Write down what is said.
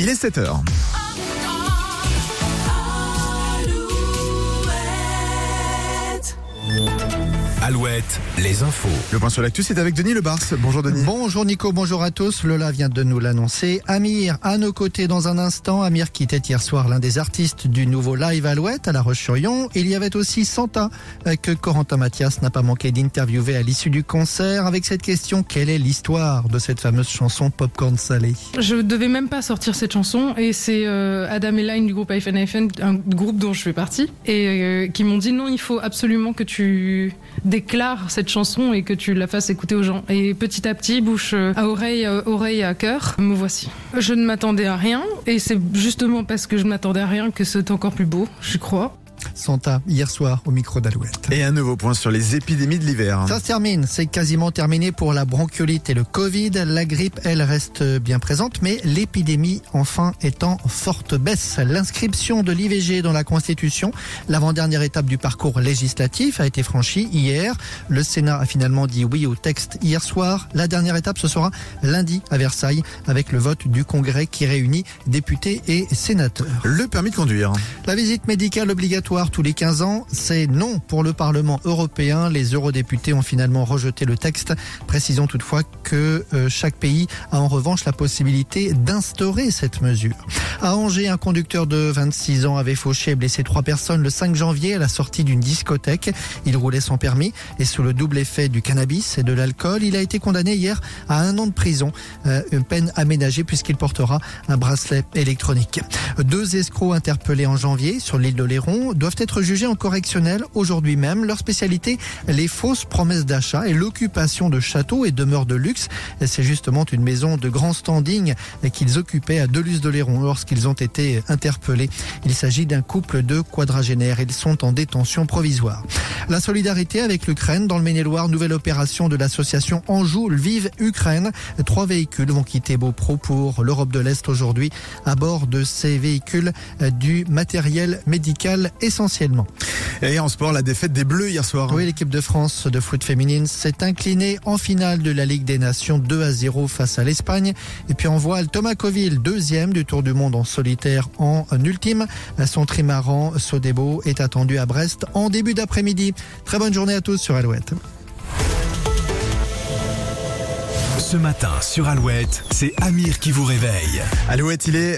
Il est 7h. Alouette, les infos. Le point sur l'actu, c'est avec Denis Lebars. Bonjour Denis. Bonjour Nico, bonjour à tous. Lola vient de nous l'annoncer. Amir, à nos côtés dans un instant. Amir quittait hier soir l'un des artistes du nouveau live Alouette à La Roche-sur-Yon. Il y avait aussi Santa euh, que Corentin Mathias n'a pas manqué d'interviewer à l'issue du concert avec cette question quelle est l'histoire de cette fameuse chanson Popcorn Salé? Je devais même pas sortir cette chanson et c'est euh, Adam et Line du groupe iPhone iPhone, un groupe dont je fais partie, et euh, qui m'ont dit non, il faut absolument que tu déclares cette chanson et que tu la fasses écouter aux gens. Et petit à petit, bouche à oreille, oreille à cœur, me voici. Je ne m'attendais à rien et c'est justement parce que je m'attendais à rien que c'est encore plus beau, je crois. Santa hier soir au micro d'Alouette. Et un nouveau point sur les épidémies de l'hiver. Ça se termine, c'est quasiment terminé pour la bronchiolite et le Covid. La grippe, elle reste bien présente, mais l'épidémie, enfin, est en forte baisse. L'inscription de l'IVG dans la Constitution, l'avant-dernière étape du parcours législatif, a été franchie hier. Le Sénat a finalement dit oui au texte hier soir. La dernière étape, ce sera lundi à Versailles, avec le vote du Congrès qui réunit députés et sénateurs. Le permis de conduire. La visite médicale obligatoire tous les 15 ans, c'est non pour le Parlement européen. Les eurodéputés ont finalement rejeté le texte. Précisons toutefois que euh, chaque pays a en revanche la possibilité d'instaurer cette mesure. À Angers, un conducteur de 26 ans avait fauché et blessé trois personnes le 5 janvier à la sortie d'une discothèque. Il roulait sans permis et sous le double effet du cannabis et de l'alcool. Il a été condamné hier à un an de prison, euh, une peine aménagée puisqu'il portera un bracelet électronique. Deux escrocs interpellés en janvier sur l'île de Léron doivent être jugés en correctionnel aujourd'hui même. Leur spécialité, les fausses promesses d'achat et l'occupation de châteaux et demeures de luxe. C'est justement une maison de grand standing qu'ils occupaient à Deluz-de-Léron lorsqu'ils ont été interpellés. Il s'agit d'un couple de quadragénaires. Ils sont en détention provisoire. La solidarité avec l'Ukraine dans le Maine-et-Loire, nouvelle opération de l'association Anjou Vive Ukraine. Trois véhicules vont quitter Beaupro pour l'Europe de l'Est aujourd'hui. À bord de ces véhicules, du matériel médical essentiellement. Et en sport, la défaite des Bleus hier soir. Oui, l'équipe de France de foot féminine s'est inclinée en finale de la Ligue des Nations 2 à 0 face à l'Espagne. Et puis en voile, Thomas Coville, deuxième du Tour du Monde en solitaire en ultime. Son trimaran Sodebo est attendu à Brest en début d'après-midi. Très bonne journée à tous sur Alouette. Ce matin sur Alouette, c'est Amir qui vous réveille. Alouette, il est